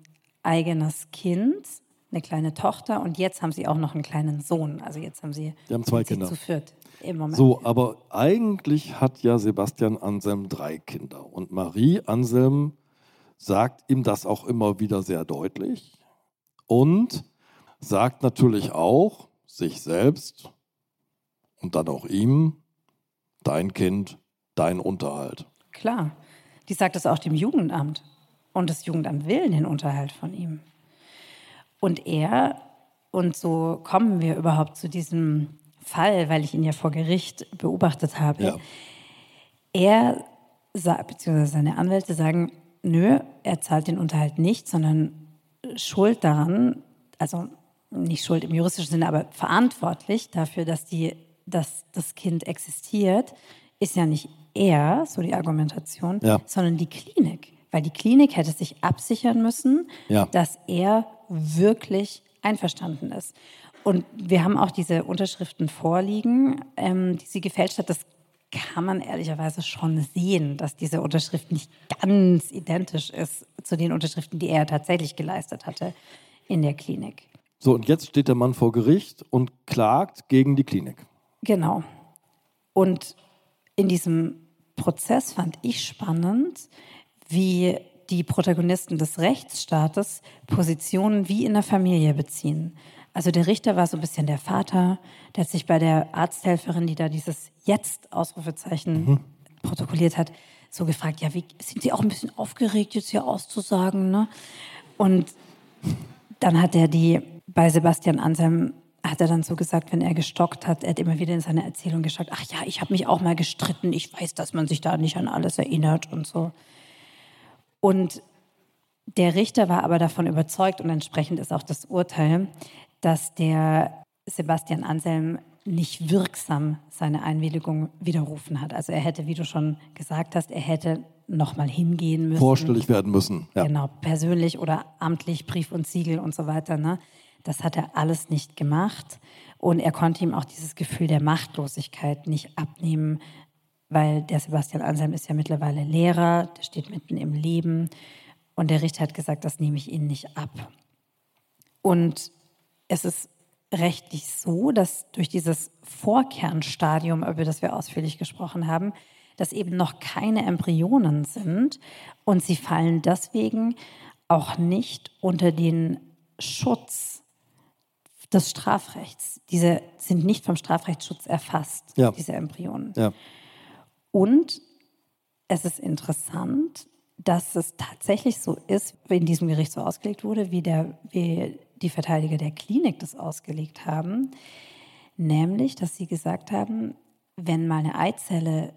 eigenes Kind, eine kleine Tochter und jetzt haben sie auch noch einen kleinen Sohn. Also jetzt haben sie, die haben zwei Kinder. zu viert im Moment. So, aber eigentlich hat ja Sebastian Anselm drei Kinder und Marie Anselm sagt ihm das auch immer wieder sehr deutlich und sagt natürlich auch sich selbst und dann auch ihm, dein Kind, dein Unterhalt. Klar, die sagt das auch dem Jugendamt und das Jugendamt will den Unterhalt von ihm. Und er, und so kommen wir überhaupt zu diesem Fall, weil ich ihn ja vor Gericht beobachtet habe, ja. er, beziehungsweise seine Anwälte sagen, nö, er zahlt den Unterhalt nicht, sondern schuld daran, also nicht schuld im juristischen Sinne, aber verantwortlich dafür, dass, die, dass das Kind existiert, ist ja nicht er, so die Argumentation, ja. sondern die Klinik. Weil die Klinik hätte sich absichern müssen, ja. dass er wirklich einverstanden ist. Und wir haben auch diese Unterschriften vorliegen, ähm, die sie gefälscht hat. Das kann man ehrlicherweise schon sehen, dass diese Unterschrift nicht ganz identisch ist zu den Unterschriften, die er tatsächlich geleistet hatte in der Klinik. So, und jetzt steht der Mann vor Gericht und klagt gegen die Klinik. Genau. Und in diesem Prozess fand ich spannend, wie die Protagonisten des Rechtsstaates Positionen wie in der Familie beziehen. Also der Richter war so ein bisschen der Vater, der hat sich bei der Arzthelferin, die da dieses Jetzt-Ausrufezeichen mhm. protokolliert hat, so gefragt, ja, wie sind Sie auch ein bisschen aufgeregt, jetzt hier auszusagen? Ne? Und dann hat er die bei Sebastian Anselm hat er dann so gesagt, wenn er gestockt hat, er hat immer wieder in seiner Erzählung gesagt, ach ja, ich habe mich auch mal gestritten, ich weiß, dass man sich da nicht an alles erinnert und so. Und der Richter war aber davon überzeugt und entsprechend ist auch das Urteil, dass der Sebastian Anselm nicht wirksam seine Einwilligung widerrufen hat. Also er hätte, wie du schon gesagt hast, er hätte nochmal hingehen müssen. Vorstellig werden müssen. Ja. Genau, persönlich oder amtlich, Brief und Siegel und so weiter. Ne? Das hat er alles nicht gemacht. Und er konnte ihm auch dieses Gefühl der Machtlosigkeit nicht abnehmen, weil der Sebastian Anselm ist ja mittlerweile Lehrer, der steht mitten im Leben. Und der Richter hat gesagt, das nehme ich Ihnen nicht ab. Und es ist rechtlich so, dass durch dieses Vorkernstadium, über das wir ausführlich gesprochen haben, dass eben noch keine Embryonen sind und sie fallen deswegen auch nicht unter den Schutz des Strafrechts. Diese sind nicht vom Strafrechtsschutz erfasst, ja. diese Embryonen. Ja. Und es ist interessant, dass es tatsächlich so ist, wie in diesem Gericht so ausgelegt wurde, wie, der, wie die Verteidiger der Klinik das ausgelegt haben, nämlich, dass sie gesagt haben, wenn mal eine Eizelle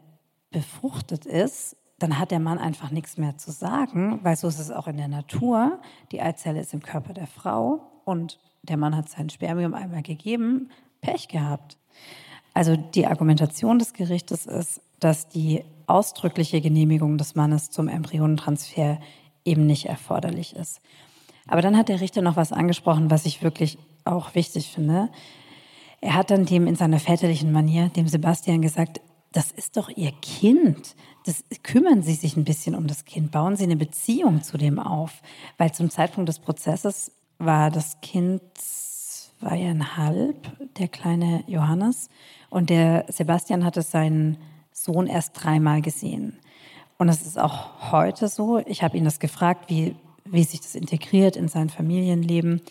befruchtet ist, dann hat der Mann einfach nichts mehr zu sagen, weil so ist es auch in der Natur. Die Eizelle ist im Körper der Frau und der Mann hat sein Spermium einmal gegeben, Pech gehabt. Also die Argumentation des Gerichtes ist, dass die ausdrückliche Genehmigung des Mannes zum Embryonentransfer eben nicht erforderlich ist. Aber dann hat der Richter noch was angesprochen, was ich wirklich auch wichtig finde. Er hat dann dem in seiner väterlichen Manier, dem Sebastian, gesagt, das ist doch Ihr Kind. Das, kümmern Sie sich ein bisschen um das Kind. Bauen Sie eine Beziehung zu dem auf. Weil zum Zeitpunkt des Prozesses war das Kind zweieinhalb, der kleine Johannes. Und der Sebastian hatte seinen Sohn erst dreimal gesehen. Und es ist auch heute so. Ich habe ihn das gefragt, wie wie sich das integriert in sein Familienleben.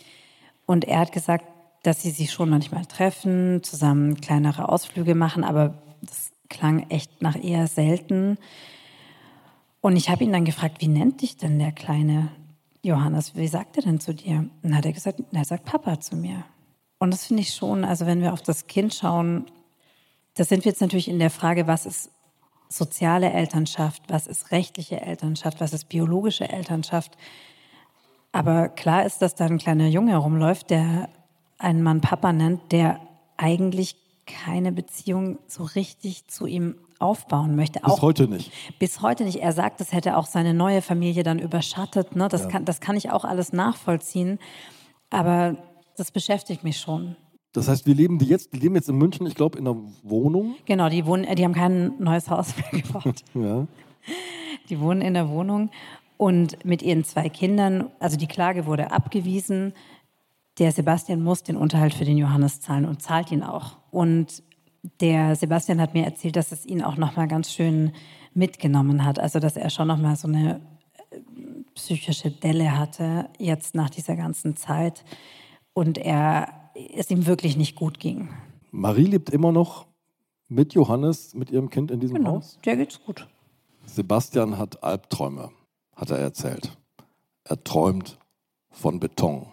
Und er hat gesagt, dass sie sich schon manchmal treffen, zusammen kleinere Ausflüge machen, aber das klang echt nach eher selten. Und ich habe ihn dann gefragt, wie nennt dich denn der kleine Johannes? Wie sagt er denn zu dir? Und dann hat er gesagt, er sagt Papa zu mir. Und das finde ich schon, also wenn wir auf das Kind schauen, da sind wir jetzt natürlich in der Frage, was ist soziale Elternschaft, was ist rechtliche Elternschaft, was ist biologische Elternschaft. Aber klar ist, dass da ein kleiner Junge herumläuft, der einen Mann Papa nennt, der eigentlich keine Beziehung so richtig zu ihm aufbauen möchte. Bis auch, heute nicht. Bis heute nicht. Er sagt, das hätte auch seine neue Familie dann überschattet. Ne? Das, ja. kann, das kann ich auch alles nachvollziehen. Aber das beschäftigt mich schon. Das heißt, wir leben die jetzt, die leben jetzt in München, ich glaube, in einer Wohnung. Genau, die wohnen, die haben kein neues Haus mehr gebaut. ja. Die wohnen in der Wohnung und mit ihren zwei Kindern, also die Klage wurde abgewiesen. Der Sebastian muss den Unterhalt für den Johannes zahlen und zahlt ihn auch. Und der Sebastian hat mir erzählt, dass es ihn auch noch mal ganz schön mitgenommen hat, also dass er schon noch mal so eine äh, psychische Delle hatte jetzt nach dieser ganzen Zeit und er es ihm wirklich nicht gut ging. Marie lebt immer noch mit Johannes, mit ihrem Kind in diesem Genau, Haus. der geht's gut. Sebastian hat Albträume, hat er erzählt. Er träumt von Beton.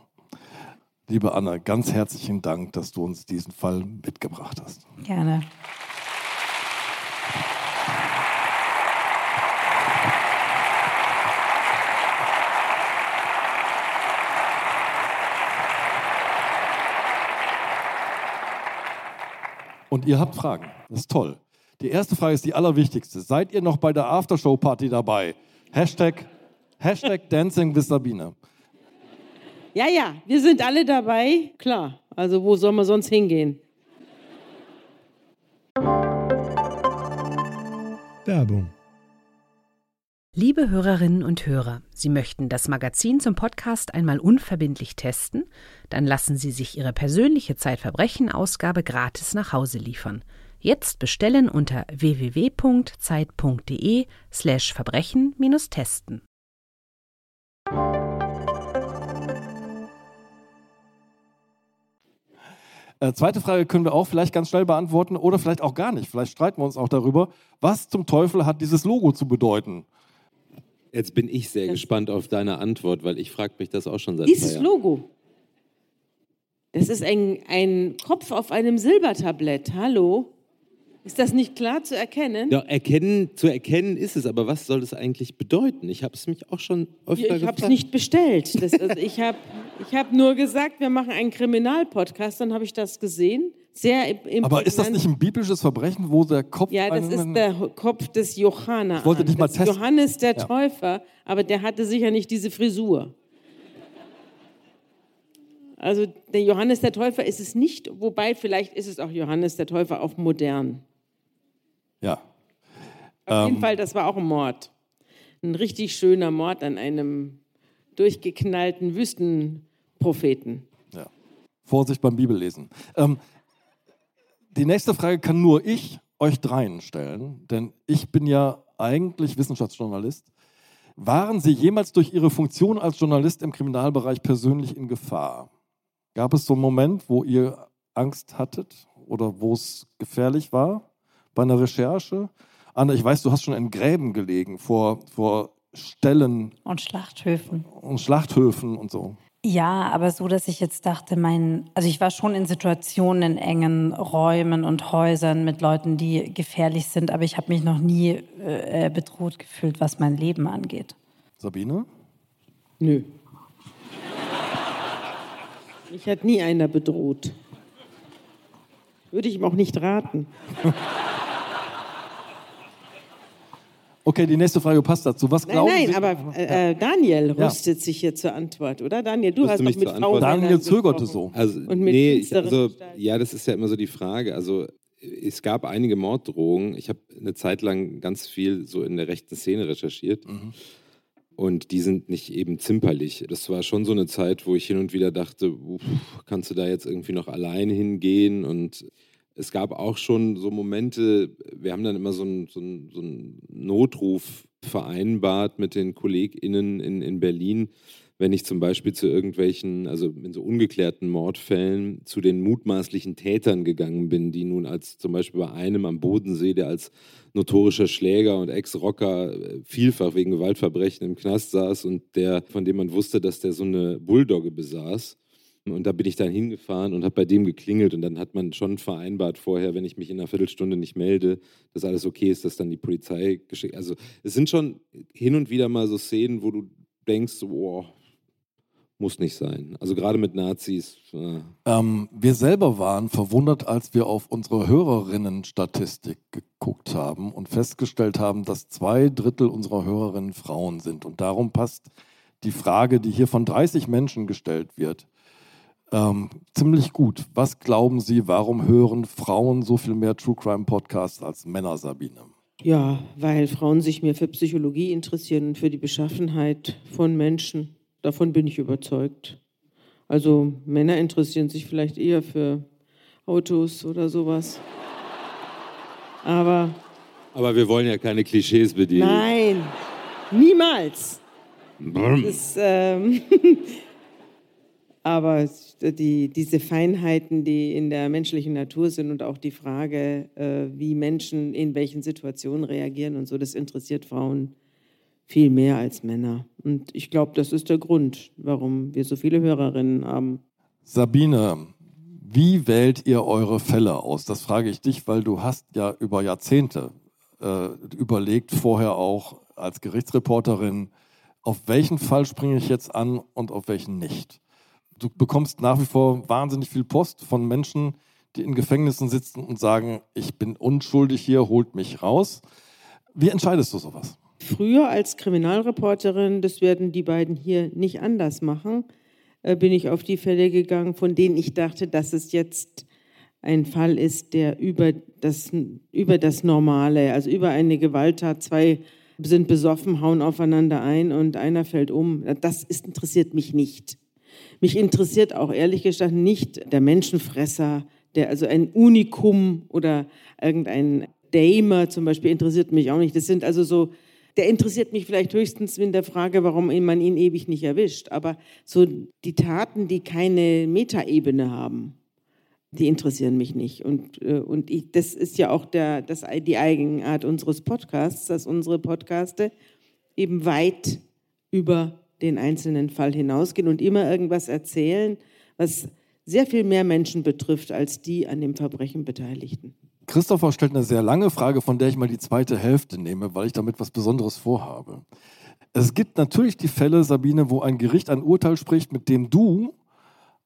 Liebe Anna, ganz herzlichen Dank, dass du uns diesen Fall mitgebracht hast. Gerne. Und ihr habt Fragen. Das ist toll. Die erste Frage ist die allerwichtigste. Seid ihr noch bei der Aftershow-Party dabei? Hashtag, Hashtag Dancing with Sabine. Ja, ja, wir sind alle dabei, klar. Also wo soll man sonst hingehen? Werbung. Liebe Hörerinnen und Hörer, Sie möchten das Magazin zum Podcast einmal unverbindlich testen? Dann lassen Sie sich Ihre persönliche Zeitverbrechen-Ausgabe gratis nach Hause liefern. Jetzt bestellen unter www.zeit.de Äh, zweite Frage können wir auch vielleicht ganz schnell beantworten oder vielleicht auch gar nicht. Vielleicht streiten wir uns auch darüber. Was zum Teufel hat dieses Logo zu bedeuten? Jetzt bin ich sehr gespannt auf deine Antwort, weil ich frage mich das auch schon seit Dieses. Logo. Das ist ein, ein Kopf auf einem Silbertablett. Hallo? Ist das nicht klar zu erkennen? Ja, erkennen, zu erkennen ist es, aber was soll das eigentlich bedeuten? Ich habe es mich auch schon öfter ich habe es gefragt. nicht bestellt. Das, also ich habe ich hab nur gesagt, wir machen einen Kriminalpodcast, dann habe ich das gesehen. Sehr im- Aber ist das nicht ein biblisches Verbrechen, wo der Kopf. Ja, das ist der Kopf des Johanna. Ich wollte dich mal testen. Johannes der Ja. Täufer, aber der hatte sicher nicht diese Frisur. Also der Johannes der Täufer ist es nicht, wobei vielleicht ist es auch Johannes der Täufer auf modern. Ja. Auf Ähm. jeden Fall, das war auch ein Mord. Ein richtig schöner Mord an einem durchgeknallten Wüstenpropheten. ja. Vorsicht beim Bibellesen. Ähm, die nächste Frage kann nur ich euch dreien stellen, denn ich bin ja eigentlich Wissenschaftsjournalist. Waren Sie jemals durch Ihre Funktion als Journalist im Kriminalbereich persönlich in Gefahr? Gab es so einen Moment, wo ihr Angst hattet oder wo es gefährlich war bei einer Recherche? Anna, ich weiß, du hast schon in Gräben gelegen vor, vor Ställen Und Schlachthöfen. und Schlachthöfen und so. Ja, aber so, dass ich jetzt dachte, mein, also ich war schon in Situationen in engen Räumen und Häusern mit Leuten, die gefährlich sind, aber ich habe mich noch nie äh, bedroht gefühlt, was mein Leben angeht. Sabine? Nö. Mich hat nie einer bedroht. Würde ich ihm auch nicht raten. Okay, die nächste Frage passt dazu. Was Nein, glauben nein, Sie? aber äh, Daniel Ja. rüstet sich hier zur Antwort, oder? Daniel, du Rüste hast doch mich mit Frauen. Daniel zögerte so. Also, Und mit nee, ich, also, ja, das ist ja immer so die Frage. Also, es gab einige Morddrohungen. Ich habe eine Zeit lang ganz viel so in der rechten Szene recherchiert. Und die sind nicht eben zimperlich. Das war schon so eine Zeit, wo ich hin und wieder dachte, uff, kannst du da jetzt irgendwie noch allein hingehen? Und es gab auch schon so Momente, wir haben dann immer so einen so so einen Notruf vereinbart mit den KollegInnen in, in Berlin, wenn ich zum Beispiel zu irgendwelchen, also in so ungeklärten Mordfällen, zu den mutmaßlichen Tätern gegangen bin, die nun als zum Beispiel bei einem am Bodensee, der als notorischer Schläger und Ex-Rocker äh, vielfach wegen Gewaltverbrechen im Knast saß und der, von dem man wusste, dass der so eine Bulldogge besaß. Und da bin ich dann hingefahren und habe bei dem geklingelt und dann hat man schon vereinbart vorher, wenn ich mich in einer Viertelstunde nicht melde, dass alles okay ist, dass dann die Polizei geschickt. Also es sind schon hin und wieder mal so Szenen, wo du denkst, boah, muss nicht sein. Also gerade mit Nazis. Äh, Ähm, wir selber waren verwundert, als wir auf unsere Hörerinnen-Statistik geguckt haben und festgestellt haben, dass zwei Drittel unserer Hörerinnen Frauen sind. Und darum passt die Frage, die hier von 30 Menschen gestellt wird. Ähm, ziemlich gut. Was glauben Sie, warum hören Frauen so viel mehr True Crime Podcasts als Männer, Sabine? Ja, weil Frauen sich mehr für Psychologie interessieren und für die Beschaffenheit von Menschen. Davon bin ich überzeugt. Also Männer interessieren sich vielleicht eher für Autos oder sowas. Aber. Aber wir wollen ja keine Klischees bedienen. Nein, niemals. Das, ähm, aber die, diese Feinheiten, die in der menschlichen Natur sind und auch die Frage, äh, wie Menschen in welchen Situationen reagieren und so, das interessiert Frauen viel mehr als Männer. Und ich glaube, das ist der Grund, warum wir so viele Hörerinnen haben. Sabine, wie wählt ihr eure Fälle aus? Das frage ich dich, weil du hast ja über Jahrzehnte äh, überlegt, vorher auch als Gerichtsreporterin, auf welchen Fall springe ich jetzt an und auf welchen nicht. Du bekommst nach wie vor wahnsinnig viel Post von Menschen, die in Gefängnissen sitzen und sagen, ich bin unschuldig hier, holt mich raus. Wie entscheidest du sowas? Früher als Kriminalreporterin, das werden die beiden hier nicht anders machen, äh, bin ich auf die Fälle gegangen, von denen ich dachte, dass es jetzt ein Fall ist, der über das, über das Normale, also über eine Gewalttat, zwei sind besoffen, hauen aufeinander ein und einer fällt um. Das ist, interessiert mich nicht. Mich interessiert auch ehrlich gesagt nicht der Menschenfresser, der also ein Unikum oder irgendein Damer zum Beispiel interessiert mich auch nicht. Das sind also so der interessiert mich vielleicht höchstens in der Frage, warum man ihn ewig nicht erwischt. Aber so die Taten, die keine Metaebene haben, die interessieren mich nicht. Und, äh, und ich, das ist ja auch der, das, die Eigenart unseres Podcasts, dass unsere Podcaste eben weit über den einzelnen Fall hinausgehen und immer irgendwas erzählen, was sehr viel mehr Menschen betrifft als die an dem Verbrechen Beteiligten. Christopher stellt eine sehr lange Frage, von der ich mal die zweite Hälfte nehme, weil ich damit was Besonderes vorhabe. Es gibt natürlich die Fälle, Sabine, wo ein Gericht ein Urteil spricht, mit dem du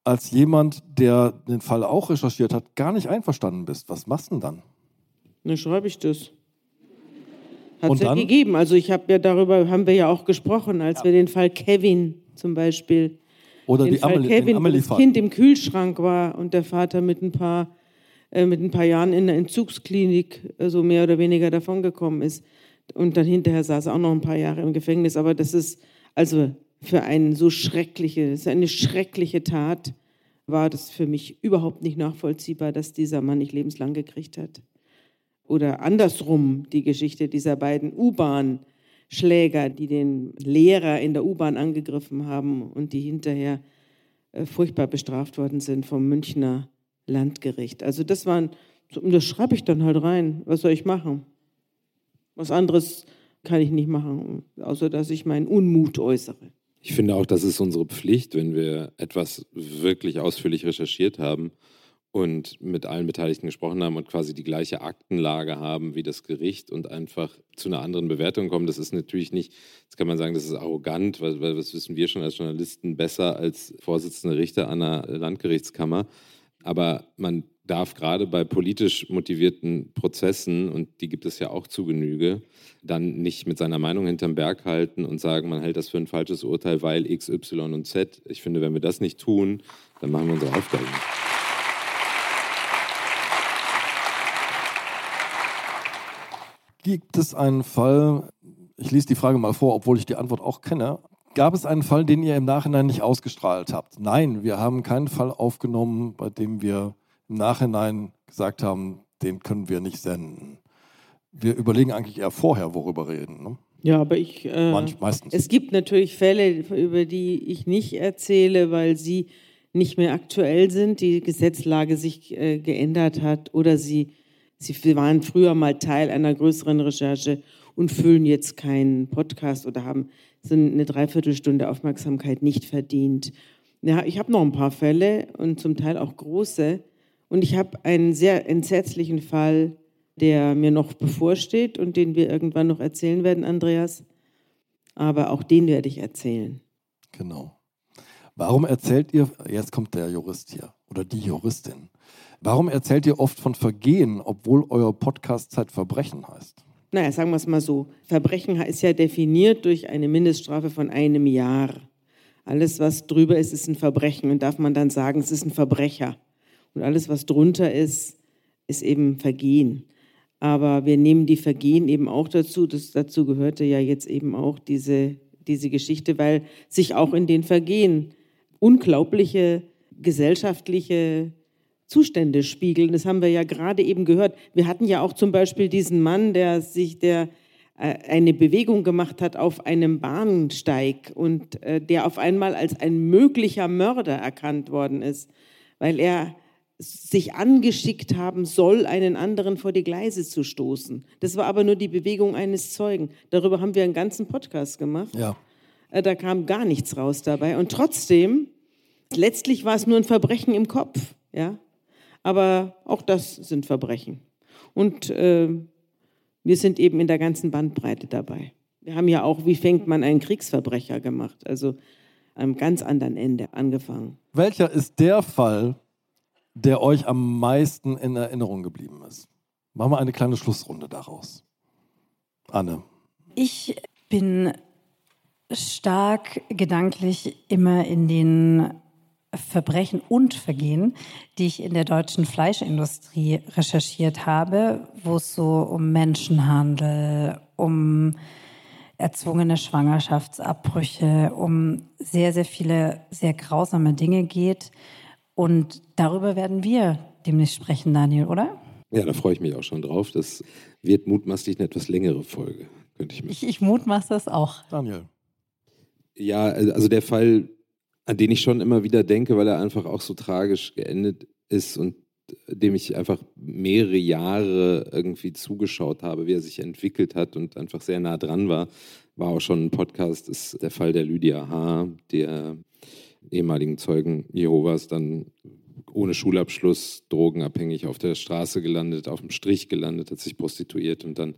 als jemand, der den Fall auch recherchiert hat, gar nicht einverstanden bist. Was machst du denn dann? Dann schreibe ich das. Hat es ja gegeben. Also ich habe ja darüber, haben wir ja auch gesprochen, als ja. wir den Fall Kevin zum Beispiel. Oder den die Fall Amelie, Kevin, wo das Kind im Kühlschrank war und der Vater mit ein paar äh, mit ein paar Jahren in der Entzugsklinik äh, so mehr oder weniger davongekommen ist. Und dann hinterher saß er auch noch ein paar Jahre im Gefängnis. Aber das ist also für eine so schreckliche, das ist eine schreckliche Tat, war das für mich überhaupt nicht nachvollziehbar, dass dieser Mann nicht lebenslang gekriegt hat. Oder andersrum die Geschichte dieser beiden U-Bahn-Schläger, die den Lehrer in der U-Bahn angegriffen haben und die hinterher äh, furchtbar bestraft worden sind vom Münchner Landgericht. Also das waren, das schreibe ich dann halt rein. Was soll ich machen? Was anderes kann ich nicht machen, außer dass ich meinen Unmut äußere. Ich finde auch, das ist unsere Pflicht, wenn wir etwas wirklich ausführlich recherchiert haben und mit allen Beteiligten gesprochen haben und quasi die gleiche Aktenlage haben wie das Gericht und einfach zu einer anderen Bewertung kommen. Das ist natürlich nicht, jetzt kann man sagen, das ist arrogant, weil, weil das wissen wir schon als Journalisten besser als Vorsitzende Richter einer Landgerichtskammer. Aber man darf gerade bei politisch motivierten Prozessen, und die gibt es ja auch zu Genüge, dann nicht mit seiner Meinung hinterm Berg halten und sagen, man hält das für ein falsches Urteil, weil X, Y und Z. Ich finde, wenn wir das nicht tun, dann machen wir unsere Aufgabe nicht. Gibt es einen Fall, ich lese die Frage mal vor, obwohl ich die Antwort auch kenne, Gab es einen Fall, den ihr im Nachhinein nicht ausgestrahlt habt? Nein, wir haben keinen Fall aufgenommen, bei dem wir im Nachhinein gesagt haben, den können wir nicht senden. Wir überlegen eigentlich eher vorher, worüber reden. Ne? Ja, aber ich. Äh, Manch, meistens. Es gibt natürlich Fälle, über die ich nicht erzähle, weil sie nicht mehr aktuell sind, die Gesetzlage sich äh, geändert hat oder sie, sie waren früher mal Teil einer größeren Recherche und füllen jetzt keinen Podcast oder haben sind eine Dreiviertelstunde Aufmerksamkeit nicht verdient. Ja, ich habe noch ein paar Fälle und zum Teil auch große. Und ich habe einen sehr entsetzlichen Fall, der mir noch bevorsteht und den wir irgendwann noch erzählen werden, Andreas. Aber auch den werde ich erzählen. Genau. Warum erzählt ihr, jetzt kommt der Jurist hier oder die Juristin, warum erzählt ihr oft von Vergehen, obwohl euer Podcast Zeitverbrechen heißt? naja, sagen wir es mal so, Verbrechen ist ja definiert durch eine Mindeststrafe von einem Jahr. alles, was drüber ist, ist ein Verbrechen und darf man dann sagen, es ist ein Verbrecher. Und alles, was drunter ist, ist eben Vergehen. Aber wir nehmen die Vergehen eben auch dazu. Das, dazu gehörte ja jetzt eben auch diese, diese Geschichte, weil sich auch in den Vergehen unglaubliche gesellschaftliche Zustände spiegeln. Das haben wir ja gerade eben gehört. Wir hatten ja auch zum Beispiel diesen Mann, der sich, der äh, eine Bewegung gemacht hat auf einem Bahnsteig und äh, der auf einmal als ein möglicher Mörder erkannt worden ist, weil er sich angeschickt haben soll, einen anderen vor die Gleise zu stoßen. Das war aber nur die Bewegung eines Zeugen. Darüber haben wir einen ganzen Podcast gemacht. Ja. Äh, da kam gar nichts raus dabei. Und trotzdem, letztlich war es nur ein Verbrechen im Kopf. Ja? Aber auch das sind Verbrechen. Und äh, wir sind eben in der ganzen Bandbreite dabei. Wir haben ja auch, wie fängt man einen Kriegsverbrecher gemacht? Also am ganz anderen Ende angefangen. Welcher ist der Fall, der euch am meisten in Erinnerung geblieben ist? Machen wir eine kleine Schlussrunde daraus. Anne. Ich bin stark gedanklich immer in den Verbrechen und Vergehen, die ich in der deutschen Fleischindustrie recherchiert habe, wo es so um Menschenhandel, um erzwungene Schwangerschaftsabbrüche, um sehr, sehr viele sehr grausame Dinge geht. Und darüber werden wir demnächst sprechen, Daniel, oder? Ja, da freue ich mich auch schon drauf. Das wird mutmaßlich eine etwas längere Folge, könnte ich mir. Ich, ich mutmaße das auch. Daniel. Ja, also der Fall an den ich schon immer wieder denke, weil er einfach auch so tragisch geendet ist und dem ich einfach mehrere Jahre irgendwie zugeschaut habe, wie er sich entwickelt hat und einfach sehr nah dran war, war auch schon ein Podcast, ist der Fall der Lydia H., der ehemaligen Zeugen Jehovas, dann ohne Schulabschluss, drogenabhängig auf der Straße gelandet, auf dem Strich gelandet, hat sich prostituiert und dann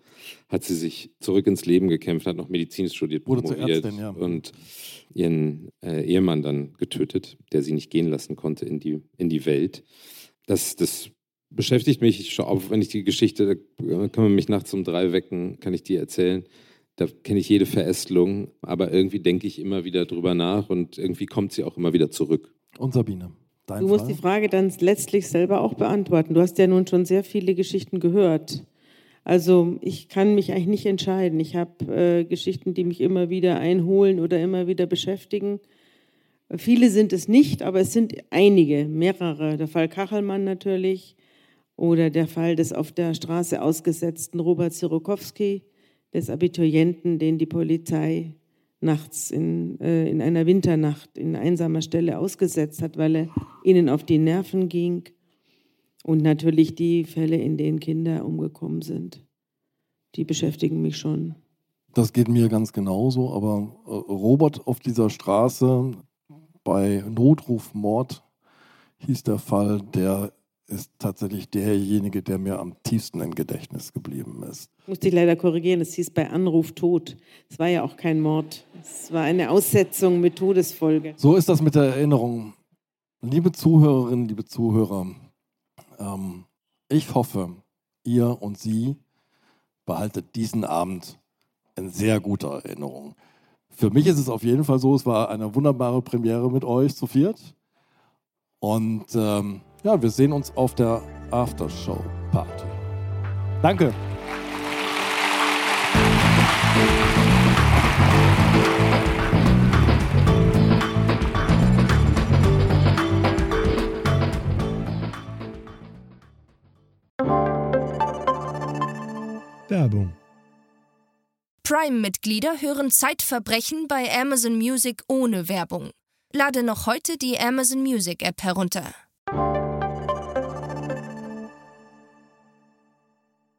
hat sie sich zurück ins Leben gekämpft, hat noch Medizin studiert, promoviert Ärztin, ja. und ihren äh, Ehemann dann getötet, der sie nicht gehen lassen konnte in die, in die Welt. Das, das beschäftigt mich, ich schaue auf, wenn ich die Geschichte, da kann man mich nachts um drei wecken, kann ich die erzählen. Da kenne ich jede Verästelung, aber irgendwie denke ich immer wieder drüber nach und irgendwie kommt sie auch immer wieder zurück. Und Sabine. Dein Du musst Fall? die Frage dann letztlich selber auch beantworten. Du hast ja nun schon sehr viele Geschichten gehört. Also ich kann mich eigentlich nicht entscheiden. Ich habe äh, Geschichten, die mich immer wieder einholen oder immer wieder beschäftigen. Viele sind es nicht, aber es sind einige, mehrere. Der Fall Kachelmann natürlich oder der Fall des auf der Straße ausgesetzten Robert Sirokowski, des Abiturienten, den die Polizei nachts in, äh, in einer Winternacht in einsamer Stelle ausgesetzt hat, weil er ihnen auf die Nerven ging. Und natürlich die Fälle, in denen Kinder umgekommen sind. Die beschäftigen mich schon. Das geht mir ganz genauso, aber äh, Robert auf dieser Straße bei Notrufmord hieß der Fall, der ist tatsächlich derjenige, der mir am tiefsten im Gedächtnis geblieben ist. Muss ich leider korrigieren, es hieß bei Anruf Tod. Es war ja auch kein Mord. Es war eine Aussetzung mit Todesfolge. So ist das mit der Erinnerung. Liebe Zuhörerinnen, liebe Zuhörer, ähm, ich hoffe, ihr und Sie behaltet diesen Abend in sehr guter Erinnerung. Für mich ist es auf jeden Fall so, es war eine wunderbare Premiere mit euch zu viert. Und ähm, ja, wir sehen uns auf der Aftershow-Party. Danke. Werbung. Prime-Mitglieder hören Zeitverbrechen bei Amazon Music ohne Werbung. Lade noch heute die Amazon Music App herunter.